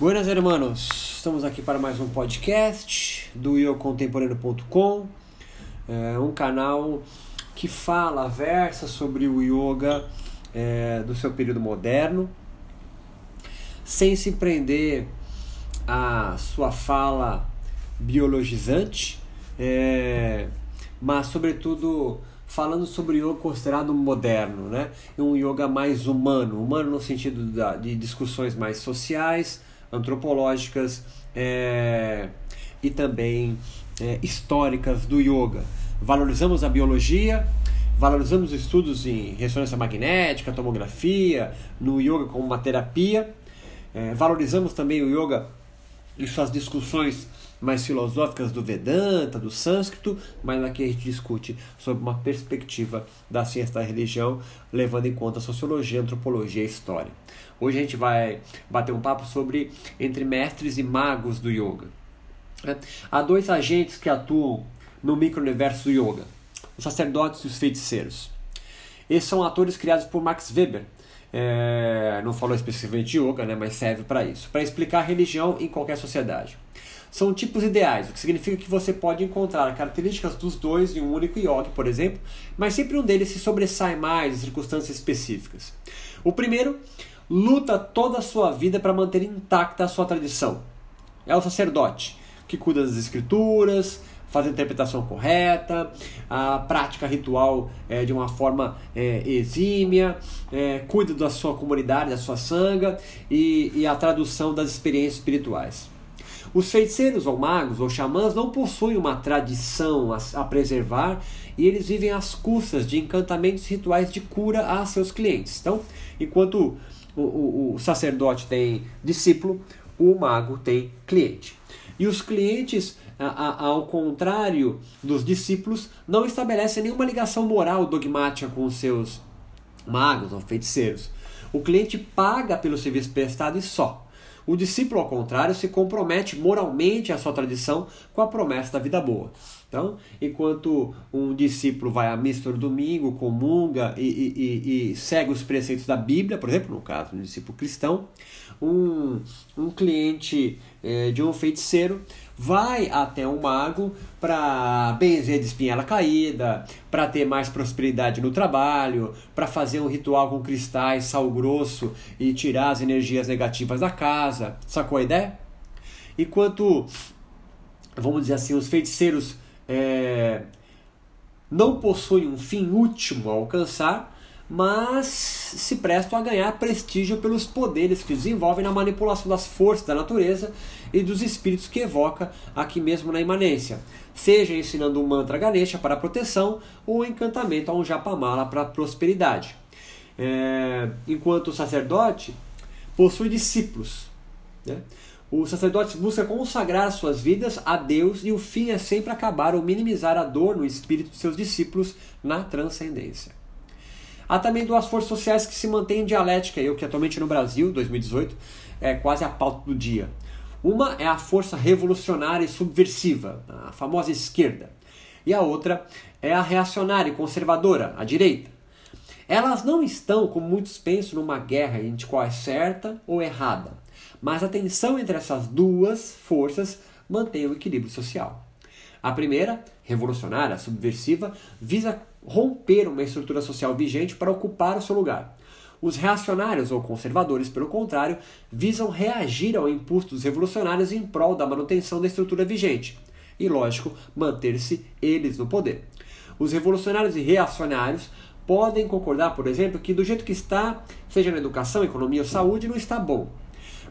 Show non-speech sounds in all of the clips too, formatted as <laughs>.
Buenas, hermanos. Estamos aqui para mais um podcast do yogacontemporâneo.com, é um canal que fala, versa sobre o yoga é, do seu período moderno, sem se prender à sua fala biologizante, é, mas, sobretudo, falando sobre o yoga considerado moderno, né? um yoga mais humano, humano no sentido da, de discussões mais sociais, antropológicas é, e também é, históricas do yoga. Valorizamos a biologia, valorizamos estudos em ressonância magnética, tomografia, no yoga como uma terapia. É, valorizamos também o yoga e suas discussões mais filosóficas do Vedanta, do sânscrito, mas aqui a gente discute sobre uma perspectiva da ciência da religião, levando em conta a sociologia, antropologia e história. Hoje a gente vai bater um papo sobre entre mestres e magos do yoga. É, há dois agentes que atuam no micro-universo do yoga: os sacerdotes e os feiticeiros. Esses são atores criados por Max Weber. É, não falou especificamente de yoga, né, mas serve para isso para explicar religião em qualquer sociedade. São tipos ideais, o que significa que você pode encontrar características dos dois em um único yoga, por exemplo, mas sempre um deles se sobressai mais em circunstâncias específicas. O primeiro luta toda a sua vida para manter intacta a sua tradição. É o sacerdote, que cuida das escrituras, faz a interpretação correta, a prática ritual é, de uma forma é, exímia, é, cuida da sua comunidade, da sua sanga e, e a tradução das experiências espirituais. Os feiticeiros ou magos ou xamãs não possuem uma tradição a, a preservar e eles vivem às custas de encantamentos rituais de cura a seus clientes. Então, enquanto o, o, o sacerdote tem discípulo, o mago tem cliente. E os clientes, ao contrário dos discípulos, não estabelecem nenhuma ligação moral dogmática com os seus magos ou feiticeiros. O cliente paga pelo serviço prestado e só. O discípulo, ao contrário, se compromete moralmente à sua tradição com a promessa da vida boa. Então, enquanto um discípulo vai à missa no domingo, comunga e, e, e, segue os preceitos da Bíblia, por exemplo, no caso um discípulo cristão, um, um cliente é, de um feiticeiro vai até um mago para benzer de espinhela caída, para ter mais prosperidade no trabalho, para fazer um ritual com cristais, sal grosso e tirar as energias negativas da casa. Sacou a ideia? Enquanto, vamos dizer assim, os feiticeiros é, não possuem um fim último a alcançar, mas se prestam a ganhar prestígio pelos poderes que desenvolvem na manipulação das forças da natureza e dos espíritos que evoca aqui mesmo na imanência, seja ensinando um mantra Ganesha para proteção ou um encantamento a um Japamala para prosperidade. É, enquanto o sacerdote possui discípulos. Né? O sacerdote busca consagrar suas vidas a Deus e o fim é sempre acabar ou minimizar a dor no espírito de seus discípulos na transcendência. Há também duas forças sociais que se mantêm em dialética, eu que atualmente no Brasil, 2018, é quase a pauta do dia. Uma é a força revolucionária e subversiva, a famosa esquerda, e a outra é a reacionária e conservadora, a direita. Elas não estão, como muitos pensam, numa guerra entre qual é certa ou errada, mas a tensão entre essas duas forças mantém o equilíbrio social. A primeira, revolucionária, subversiva, visa romper uma estrutura social vigente para ocupar o seu lugar. Os reacionários ou conservadores, pelo contrário, visam reagir ao impulso dos revolucionários em prol da manutenção da estrutura vigente e, lógico, manter-se eles no poder. Os revolucionários e reacionários podem concordar, por exemplo, que do jeito que está, seja na educação, economia ou saúde, não está bom.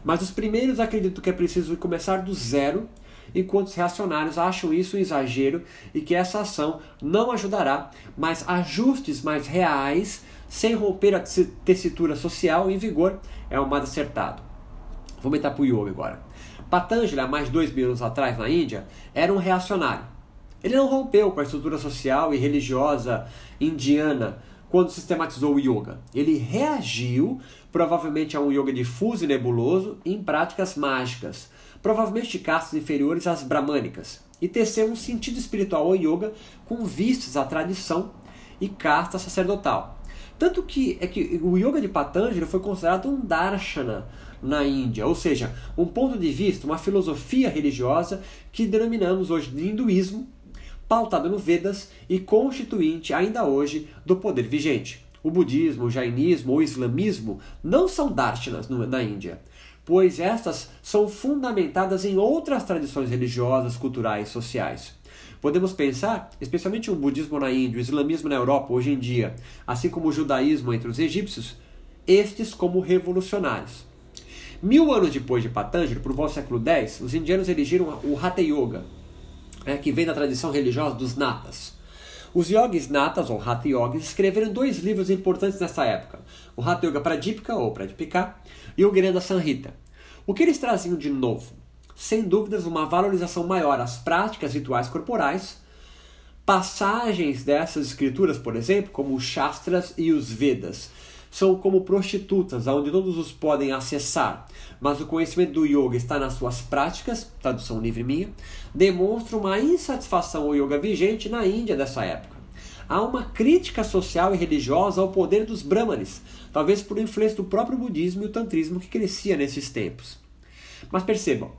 Mas os primeiros acreditam que é preciso começar do zero enquanto os reacionários acham isso um exagero e que essa ação não ajudará, mas ajustes mais reais, sem romper a tessitura social em vigor, é o mais acertado. Vamos entrar para o yoga agora. Patanjali, há mais dois mil anos atrás na Índia, era um reacionário. Ele não rompeu com a estrutura social e religiosa indiana quando sistematizou o yoga. Ele reagiu, provavelmente a um yoga difuso e nebuloso, em práticas mágicas, provavelmente de castas inferiores às bramânicas, e teceu um sentido espiritual ao yoga com vistas à tradição e casta sacerdotal. Tanto que é que o yoga de Patanjali foi considerado um darshana na Índia, ou seja, um ponto de vista, uma filosofia religiosa que denominamos hoje de hinduísmo, pautada no Vedas e constituinte ainda hoje do poder vigente. O budismo, o jainismo ou o islamismo não são darshanas na Índia, pois estas são fundamentadas em outras tradições religiosas, culturais sociais. Podemos pensar, especialmente o budismo na Índia, o islamismo na Europa hoje em dia, assim como o judaísmo entre os egípcios, estes como revolucionários. Mil anos depois de Patanjali, por volta do século X, os indianos elegeram o Hatha Yoga, né, que vem da tradição religiosa dos Natas. Os yogis natas, ou Hatha Yogis, escreveram dois livros importantes nessa época: o Hatha Yoga Pradipika, ou Pradipika, e o Granda Sanhita. O que eles traziam de novo? Sem dúvidas, uma valorização maior às práticas rituais corporais, passagens dessas escrituras, por exemplo, como os Shastras e os Vedas, são como prostitutas, onde todos os podem acessar, mas o conhecimento do yoga está nas suas práticas, tradução livre minha, demonstra uma insatisfação ao yoga vigente na Índia dessa época. Há uma crítica social e religiosa ao poder dos brahmanes, talvez por influência do próprio budismo e o tantrismo que crescia nesses tempos. Mas percebam,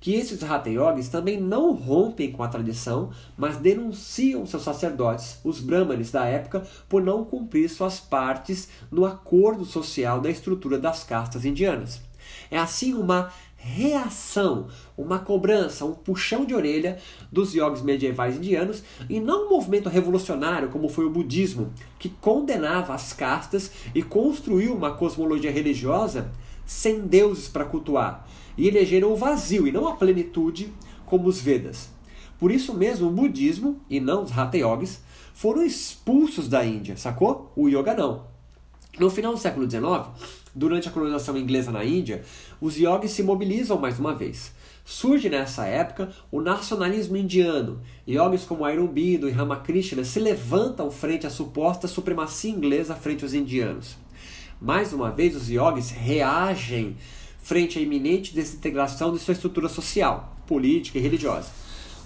que esses Hatha Yogis também não rompem com a tradição, mas denunciam seus sacerdotes, os brahmanes da época, por não cumprir suas partes no acordo social da estrutura das castas indianas. É assim uma reação, uma cobrança, um puxão de orelha dos yogis medievais indianos e não um movimento revolucionário como foi o budismo, que condenava as castas e construiu uma cosmologia religiosa sem deuses para cultuar, e elegeram o vazio e não a plenitude, como os Vedas. Por isso mesmo, o budismo, e não os Hatha Yogis, foram expulsos da Índia, sacou? O yoga não. No final do século XIX, durante a colonização inglesa na Índia, os yogis se mobilizam mais uma vez. Surge nessa época o nacionalismo indiano. Yogis como Aurobindo e Ramakrishna se levantam frente à suposta supremacia inglesa frente aos indianos. Mais uma vez, os yogis reagem frente à iminente desintegração de sua estrutura social, política e religiosa.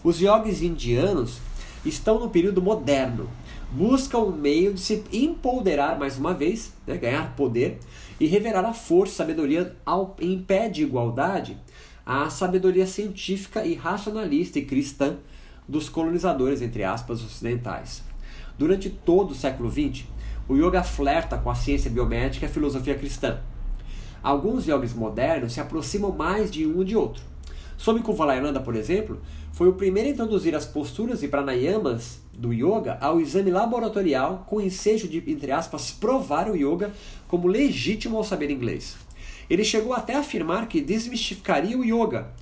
Os yogis indianos estão no período moderno, buscam um meio de se empoderar mais uma vez, né, ganhar poder e revelar a força, sabedoria ao, em pé de igualdade à sabedoria científica e racionalista e cristã dos colonizadores, entre aspas, ocidentais. Durante todo o século XX, o yoga flerta com a ciência biomédica e a filosofia cristã Alguns yogis modernos se aproximam mais de um de outro. Swami Kuvalananda, por exemplo, foi o primeiro a introduzir as posturas e pranayamas do yoga ao exame laboratorial com ensejo de, entre aspas, provar o yoga como legítimo ao saber inglês. Ele chegou até a afirmar que desmistificaria o yoga,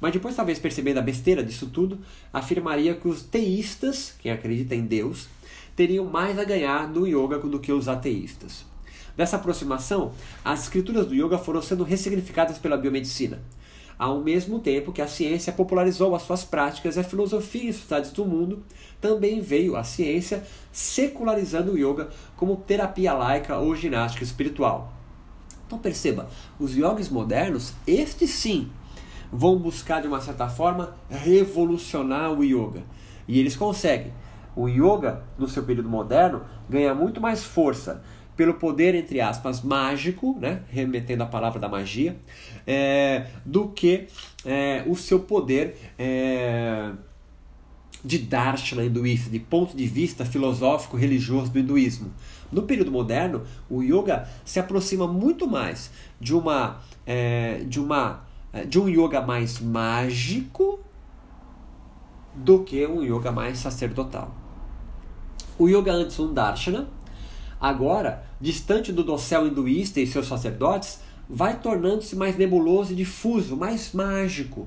mas depois, talvez percebendo a besteira disso tudo, afirmaria que os teístas, quem acredita em Deus, teriam mais a ganhar no yoga do que os ateístas. Dessa aproximação, as escrituras do yoga foram sendo ressignificadas pela biomedicina, ao mesmo tempo que a ciência popularizou as suas práticas e a filosofia em sociedades do mundo, também veio a ciência secularizando o yoga como terapia laica ou ginástica espiritual. Então perceba, os yogis modernos, estes sim, vão buscar de uma certa forma revolucionar o yoga. E eles conseguem. O yoga, no seu período moderno, ganha muito mais força pelo poder, entre aspas, mágico, né, remetendo a palavra da magia, é, do que é, o seu poder é, de darshana hinduísta, de ponto de vista filosófico religioso do hinduísmo. No período moderno, o yoga se aproxima muito mais de uma é, de uma é, de um yoga mais mágico do que um yoga mais sacerdotal. O yoga antes um darshana, Agora, distante do dossel hinduísta e seus sacerdotes, vai tornando-se mais nebuloso e difuso, mais mágico.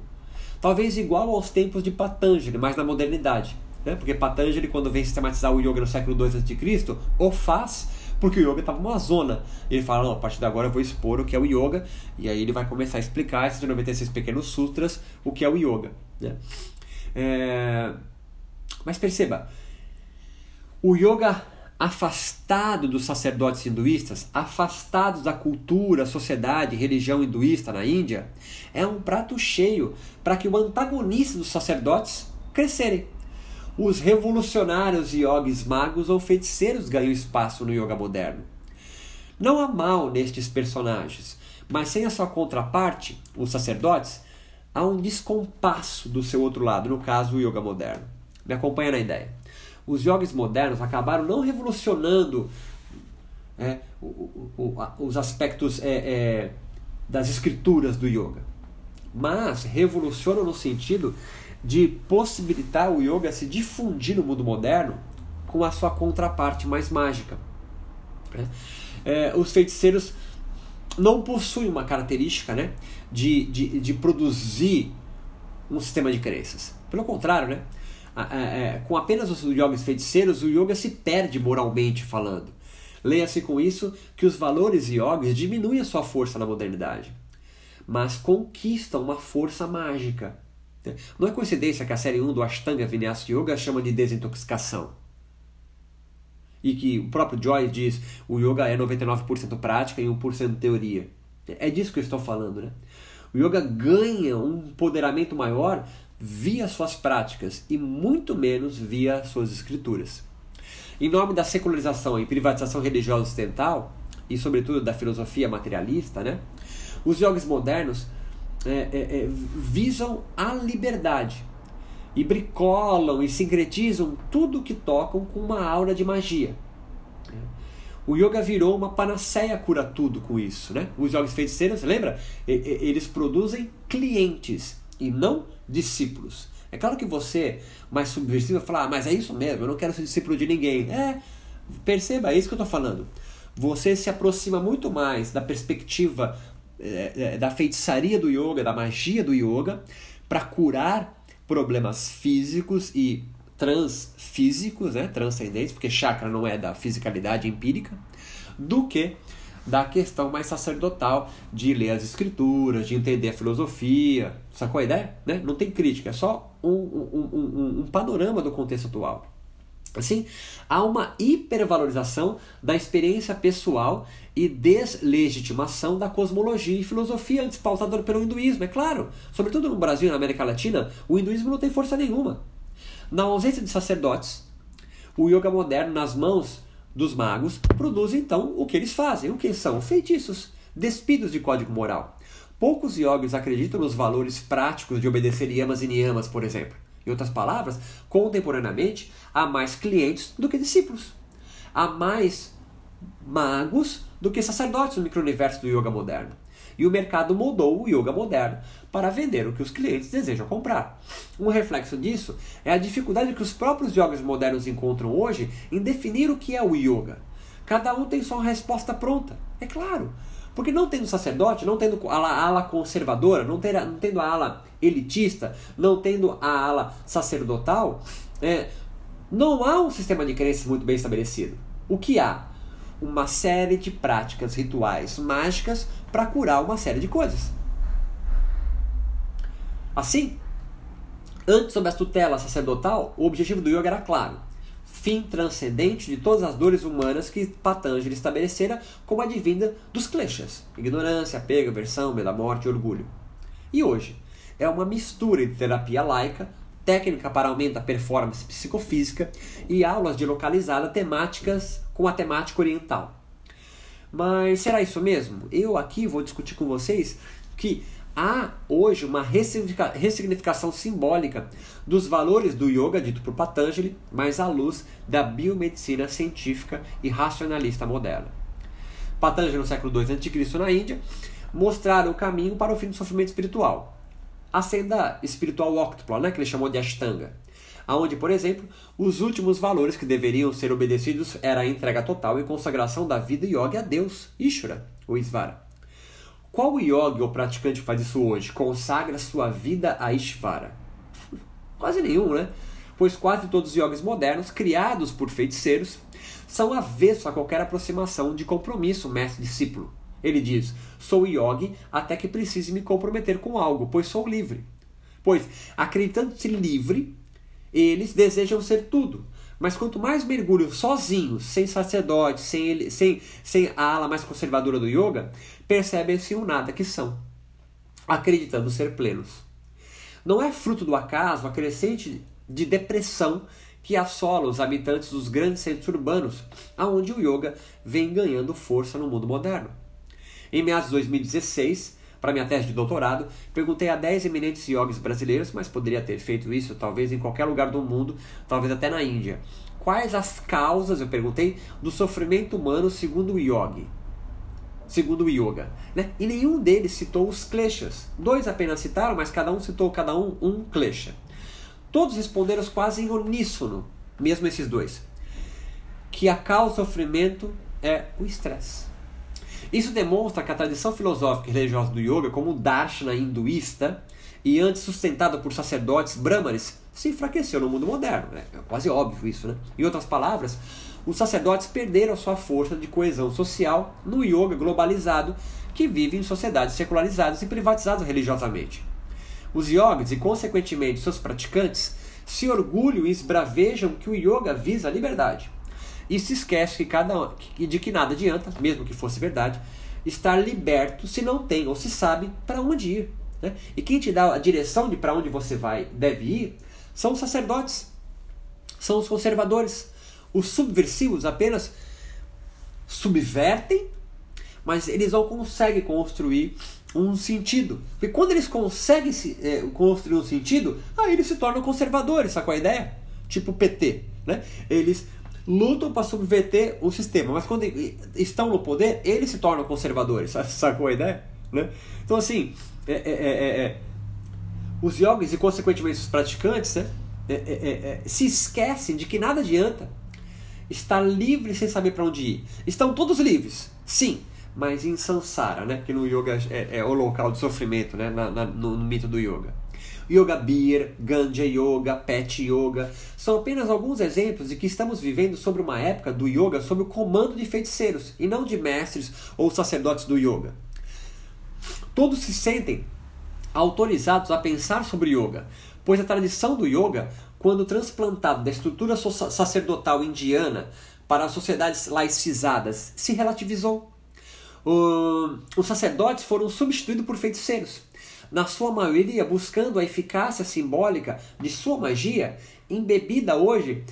Talvez igual aos tempos de Patanjali, mas na modernidade. Né? Porque Patanjali, quando vem sistematizar o yoga no século II a.C., o faz porque o yoga estava numa zona. Ele fala, não, a partir de agora eu vou expor o que é o yoga, e aí ele vai começar a explicar esses 96 pequenos sutras, o que é o yoga. Né? É... Mas perceba, o yoga afastado dos sacerdotes hinduístas, afastados da cultura, sociedade, religião hinduísta na Índia, é um prato cheio para que o antagonista dos sacerdotes crescerem. Os revolucionários yogis magos ou feiticeiros ganham espaço no yoga moderno. Não há mal nestes personagens, Mas sem a sua contraparte, os sacerdotes, há um descompasso do seu outro lado, no caso o yoga moderno. Me acompanha na ideia. Os yogis modernos acabaram não revolucionando é, o, o, o, os aspectos é, é, das escrituras do yoga, mas revolucionam no sentido de possibilitar o yoga se difundir no mundo moderno com a sua contraparte mais mágica. Né? É, os feiticeiros não possuem uma característica né, de, de, de produzir um sistema de crenças. Pelo contrário, né, é, com apenas os yogis feiticeiros, o yoga se perde moralmente falando. Leia-se com isso que os valores yogis diminuem a sua força na modernidade, mas conquistam uma força mágica. Não é coincidência que a série 1 do Ashtanga Vinyasa Yoga chama de desintoxicação. E que o próprio Joy diz o yoga é 99% prática e 1% teoria. É disso que eu estou falando, né? O yoga ganha um empoderamento maior via suas práticas e muito menos via suas escrituras. Em nome da secularização e privatização religiosa ocidental, e sobretudo da filosofia materialista, né, os yogis modernos é, é, é, visam a liberdade e bricolam e sincretizam tudo que tocam com uma aura de magia. O yoga virou uma panaceia cura tudo com isso, né? Os yogis feiticeiros, lembra? Eles produzem clientes e não discípulos. É claro que você, mais subversivo, vai falar, ah, mas é isso mesmo, eu não quero ser discípulo de ninguém. É, perceba, é isso que eu estou falando. Você se aproxima muito mais da perspectiva é, é, da feitiçaria do yoga, da magia do yoga, para curar problemas físicos e transfísicos, né, transcendentes, porque chakra não é da fisicalidade empírica, do que da questão mais sacerdotal de ler as escrituras, de entender a filosofia. Sacou a ideia? Né? Não tem crítica, é só um, um, um, um panorama do contexto atual. Assim, há uma hipervalorização da experiência pessoal e deslegitimação da cosmologia e filosofia antes pautada pelo hinduísmo, é claro. Sobretudo no Brasil e na América Latina, o hinduísmo não tem força nenhuma. Na ausência de sacerdotes, o yoga moderno nas mãos dos magos produz então o que eles fazem, o que são feitiços, despidos de código moral. Poucos yogis acreditam nos valores práticos de obedecer yamas e niyamas, por exemplo. Em outras palavras, contemporaneamente, há mais clientes do que discípulos. Há mais magos do que sacerdotes no micro-universo do yoga moderno. E o mercado moldou o yoga moderno para vender o que os clientes desejam comprar. Um reflexo disso é a dificuldade que os próprios yogis modernos encontram hoje em definir o que é o yoga. Cada um tem sua resposta pronta, é claro. Porque não tendo sacerdote, não tendo a ala conservadora, não, ter, não tendo a ala elitista, não tendo a ala sacerdotal, é, não há um sistema de crenças muito bem estabelecido. O que há? Uma série de práticas rituais mágicas para curar uma série de coisas. Assim, antes sob a tutela sacerdotal, o objetivo do yoga era claro: fim transcendente de todas as dores humanas que Patanjali estabelecera como advinda dos kleshas, ignorância, apego, aversão, medo da morte e orgulho. E hoje, é uma mistura de terapia laica, técnica para aumentar a performance psicofísica e aulas de localizada temáticas com a temática oriental. Mas será isso mesmo? Eu aqui vou discutir com vocês que há hoje uma ressignificação simbólica dos valores do yoga dito por Patanjali, mas à luz da biomedicina científica e racionalista moderna. Patanjali, no século II a.C., na Índia, mostraram o caminho para o fim do sofrimento espiritual. A senda espiritual óctupla, né, que ele chamou de Ashtanga, aonde, por exemplo, os últimos valores que deveriam ser obedecidos era a entrega total e consagração da vida yoga a Deus, Ishvara, ou Isvara. Qual yogi ou praticante faz isso hoje? Consagra sua vida a Ishvara? <laughs> Quase nenhum, né? Pois quase todos os yogis modernos, criados por feiticeiros, são avessos a qualquer aproximação de compromisso mestre-discípulo. Ele diz: Sou yogi até que precise me comprometer com algo, pois sou livre. Pois, acreditando-se livre, eles desejam ser tudo. Mas quanto mais mergulham sozinhos, sem sacerdote, sem, ele, sem, sem a ala mais conservadora do yoga, percebem-se o nada que são, acreditando ser plenos. Não é fruto do acaso a crescente de depressão que assola os habitantes dos grandes centros urbanos, aonde o yoga vem ganhando força no mundo moderno. Em meados de 2016, para minha tese de doutorado, perguntei a 10 eminentes yogis brasileiros, mas poderia ter feito isso talvez em qualquer lugar do mundo, talvez até na Índia. Quais as causas, eu perguntei, do sofrimento humano segundo o yogi? Segundo o yoga. Né? E nenhum deles citou os kleshas. Dois apenas citaram, mas cada um citou cada um um klesha. Todos responderam quase em uníssono, mesmo esses dois, que a causa do sofrimento é o estresse. Isso demonstra que a tradição filosófica e religiosa do yoga, como o darshana hinduísta, e antes sustentada por sacerdotes brahmanes, se enfraqueceu no mundo moderno. Né? É quase óbvio isso. Né? Em outras palavras, os sacerdotes perderam sua força de coesão social no yoga globalizado que vive em sociedades secularizadas e privatizadas religiosamente. Os yogis e, consequentemente, seus praticantes se orgulham e esbravejam que o yoga visa a liberdade. E se esquece que cada, de que nada adianta, mesmo que fosse verdade, estar liberto se não tem ou se sabe para onde ir. Né? E quem te dá a direção de para onde você vai deve ir são os sacerdotes, são os conservadores. Os subversivos apenas subvertem, mas eles não conseguem construir um sentido. Porque quando eles conseguem se, é, construir um sentido, aí eles se tornam conservadores, sacou a ideia? Tipo PT. Né? Eles lutam para subverter o sistema, mas quando estão no poder, eles se tornam conservadores, <laughs> sacou a ideia? Né? Então, assim, é, é, é, é os yogis e, consequentemente, os praticantes né, é, é, se esquecem de que nada adianta estar livre sem saber para onde ir. Estão todos livres, sim, mas em samsara, né? que no yoga é, o local de sofrimento né? Na, na, no, no mito do yoga. Yoga Beer, Ganja Yoga, Pet Yoga são apenas alguns exemplos de que estamos vivendo sobre uma época do yoga sob o comando de feiticeiros e não de mestres ou sacerdotes do yoga. Todos se sentem autorizados a pensar sobre yoga, pois a tradição do yoga, quando transplantado da estrutura sacerdotal indiana para sociedades laicizadas, se relativizou. os sacerdotes foram substituídos por feiticeiros na sua maioria buscando a eficácia simbólica de sua magia, embebida hoje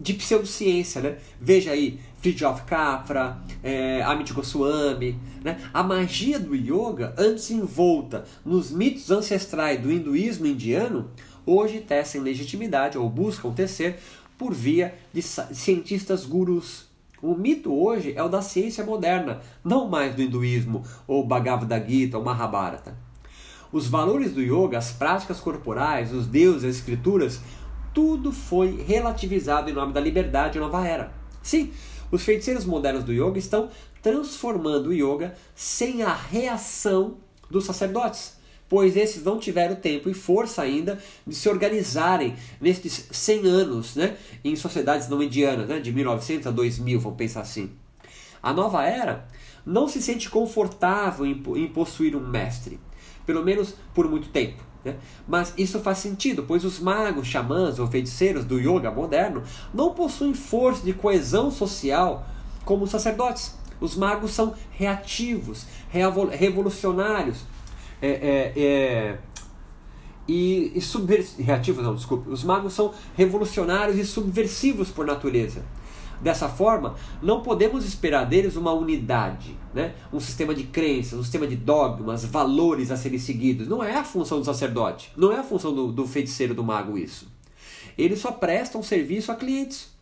de pseudociência. Né? Veja aí, Fridtjof Capra, é, Amit Goswami. Né? A magia do yoga, antes envolta nos mitos ancestrais do hinduísmo indiano, hoje tecem legitimidade ou buscam tecer por via de cientistas gurus. O mito hoje é o da ciência moderna, não mais do hinduísmo ou Bhagavad Gita ou Mahabharata. Os valores do yoga, as práticas corporais, os deuses, as escrituras, tudo foi relativizado em nome da liberdade e nova era. Sim, os feiticeiros modernos do yoga estão transformando o yoga sem a reação dos sacerdotes, pois esses não tiveram tempo e força ainda de se organizarem nesses 100 anos né, em sociedades não indianas, né, de 1900 a 2000, vamos pensar assim. A nova era não se sente confortável em, em possuir um mestre pelo menos por muito tempo. Né? Mas isso faz sentido, pois os magos, xamãs ou feiticeiros do yoga moderno não possuem força de coesão social como os sacerdotes. Os magos são reativos, revolucionários é, é, é, e, e subversivos. Reativos, não, desculpe. Os magos são revolucionários e subversivos por natureza. Dessa forma, não podemos esperar deles uma unidade, né? um sistema de crenças, um sistema de dogmas, valores a serem seguidos. Não é a função do sacerdote, não é a função do, do feiticeiro, do mago isso. Eles só prestam serviço a clientes.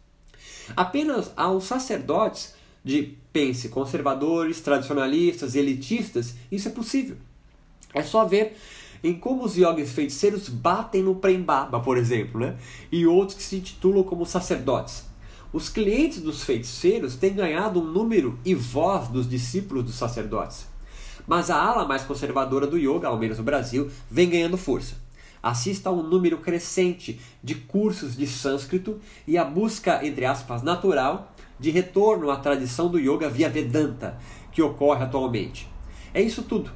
Apenas aos sacerdotes de, pense, conservadores, tradicionalistas, elitistas, isso é possível. É só ver em como os yogis feiticeiros batem no Prembaba, por exemplo, né? e outros que se titulam como sacerdotes. Os clientes dos feiticeiros têm ganhado um número e voz dos discípulos dos sacerdotes. Mas a ala mais conservadora do yoga, ao menos no Brasil, vem ganhando força. Assista a um número crescente de cursos de sânscrito e a busca, entre aspas, natural de retorno à tradição do yoga via Vedanta que ocorre atualmente. É isso tudo.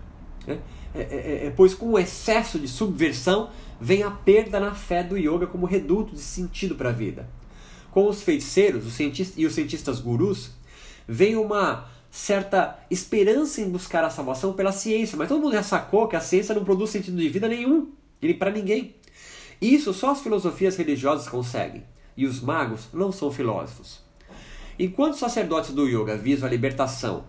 Né? É, é, é, é pois com o excesso de subversão vem a perda na fé do yoga como reduto de sentido para a vida com os feiticeiros os cientistas, e os cientistas gurus, vem uma certa esperança em buscar a salvação pela ciência, mas todo mundo já sacou que a ciência não produz sentido de vida nenhum, para ninguém. Isso só as filosofias religiosas conseguem, e os magos não são filósofos. Enquanto os sacerdotes do yoga visam a libertação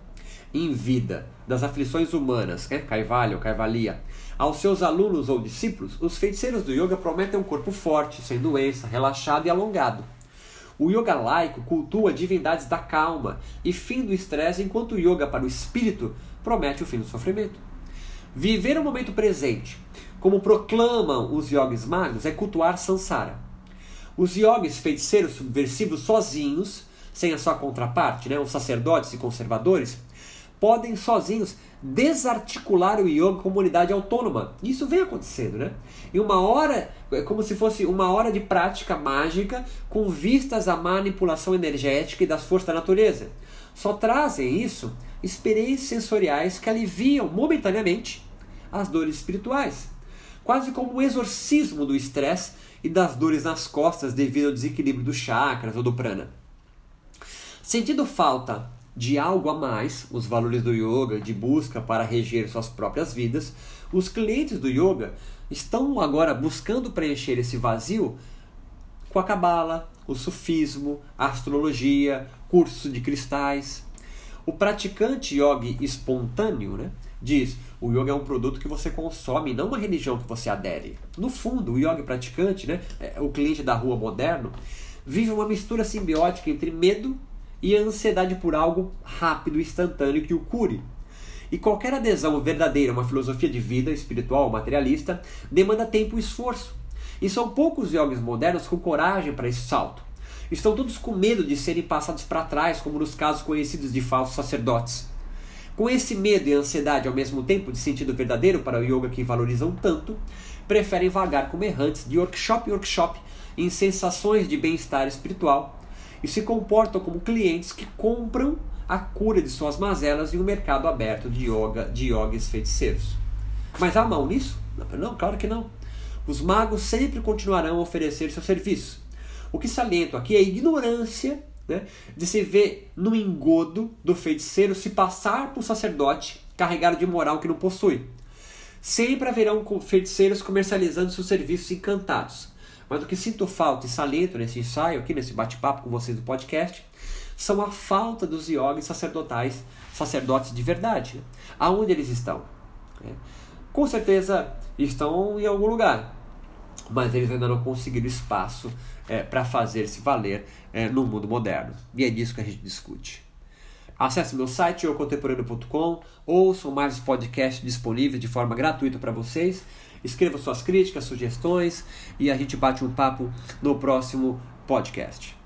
em vida das aflições humanas, né? Kaivalya ou Kaivalia, aos seus alunos ou discípulos, os feiticeiros do yoga prometem um corpo forte, sem doença, relaxado e alongado. O yoga laico cultua divindades da calma e fim do estresse, enquanto o yoga para o espírito promete o fim do sofrimento. Viver o momento presente, como proclamam os yogis magos, é cultuar samsara. Os yogis feiticeiros subversivos sozinhos, sem a sua contraparte, né, os sacerdotes e conservadores, podem sozinhos desarticular o yoga como unidade autônoma. Isso vem acontecendo, né? E uma hora, é como se fosse uma hora de prática mágica com vistas à manipulação energética e das forças da natureza. Só trazem isso experiências sensoriais que aliviam momentaneamente as dores espirituais, quase como um exorcismo do estresse e das dores nas costas devido ao desequilíbrio dos chakras ou do prana. Sentindo falta de algo a mais, os valores do yoga, de busca para reger suas próprias vidas, os clientes do yoga estão agora buscando preencher esse vazio com a cabala, o sufismo, a astrologia, cursos de cristais. O praticante yogi espontâneo né, diz: o yoga é um produto que você consome, não uma religião que você adere. No fundo, o yogi praticante, né, é, o cliente da rua moderno, vive uma mistura simbiótica entre medo e a ansiedade por algo rápido e instantâneo que o cure. E qualquer adesão verdadeira a uma filosofia de vida espiritual ou materialista demanda tempo e esforço. E são poucos yogis modernos com coragem para esse salto. Estão todos com medo de serem passados para trás, como nos casos conhecidos de falsos sacerdotes. Com esse medo e ansiedade ao mesmo tempo de sentido verdadeiro para o yoga que valorizam tanto, preferem vagar como errantes de workshop em workshop em sensações de bem-estar espiritual e se comportam como clientes que compram a cura de suas mazelas em um mercado aberto de yoga, de yogis feiticeiros. Mas há mal nisso? Não, claro que não. Os magos sempre continuarão a oferecer seu serviço. O que saliento aqui é a ignorância né, de se ver no engodo do feiticeiro se passar por sacerdote carregado de moral que não possui. Sempre haverão feiticeiros comercializando seus serviços encantados. Mas o que sinto falta e saliento nesse ensaio, aqui nesse bate-papo com vocês do podcast, são a falta dos yogis sacerdotais, sacerdotes de verdade. Aonde eles estão? É. Com certeza estão em algum lugar, mas eles ainda não conseguiram espaço é, para fazer-se valer é, no mundo moderno. E é disso que a gente discute. Acesse meu site eucontemporâneo.com, ouçam mais podcasts disponíveis de forma gratuita para vocês Escreva suas críticas, sugestões e a gente bate um papo no próximo podcast.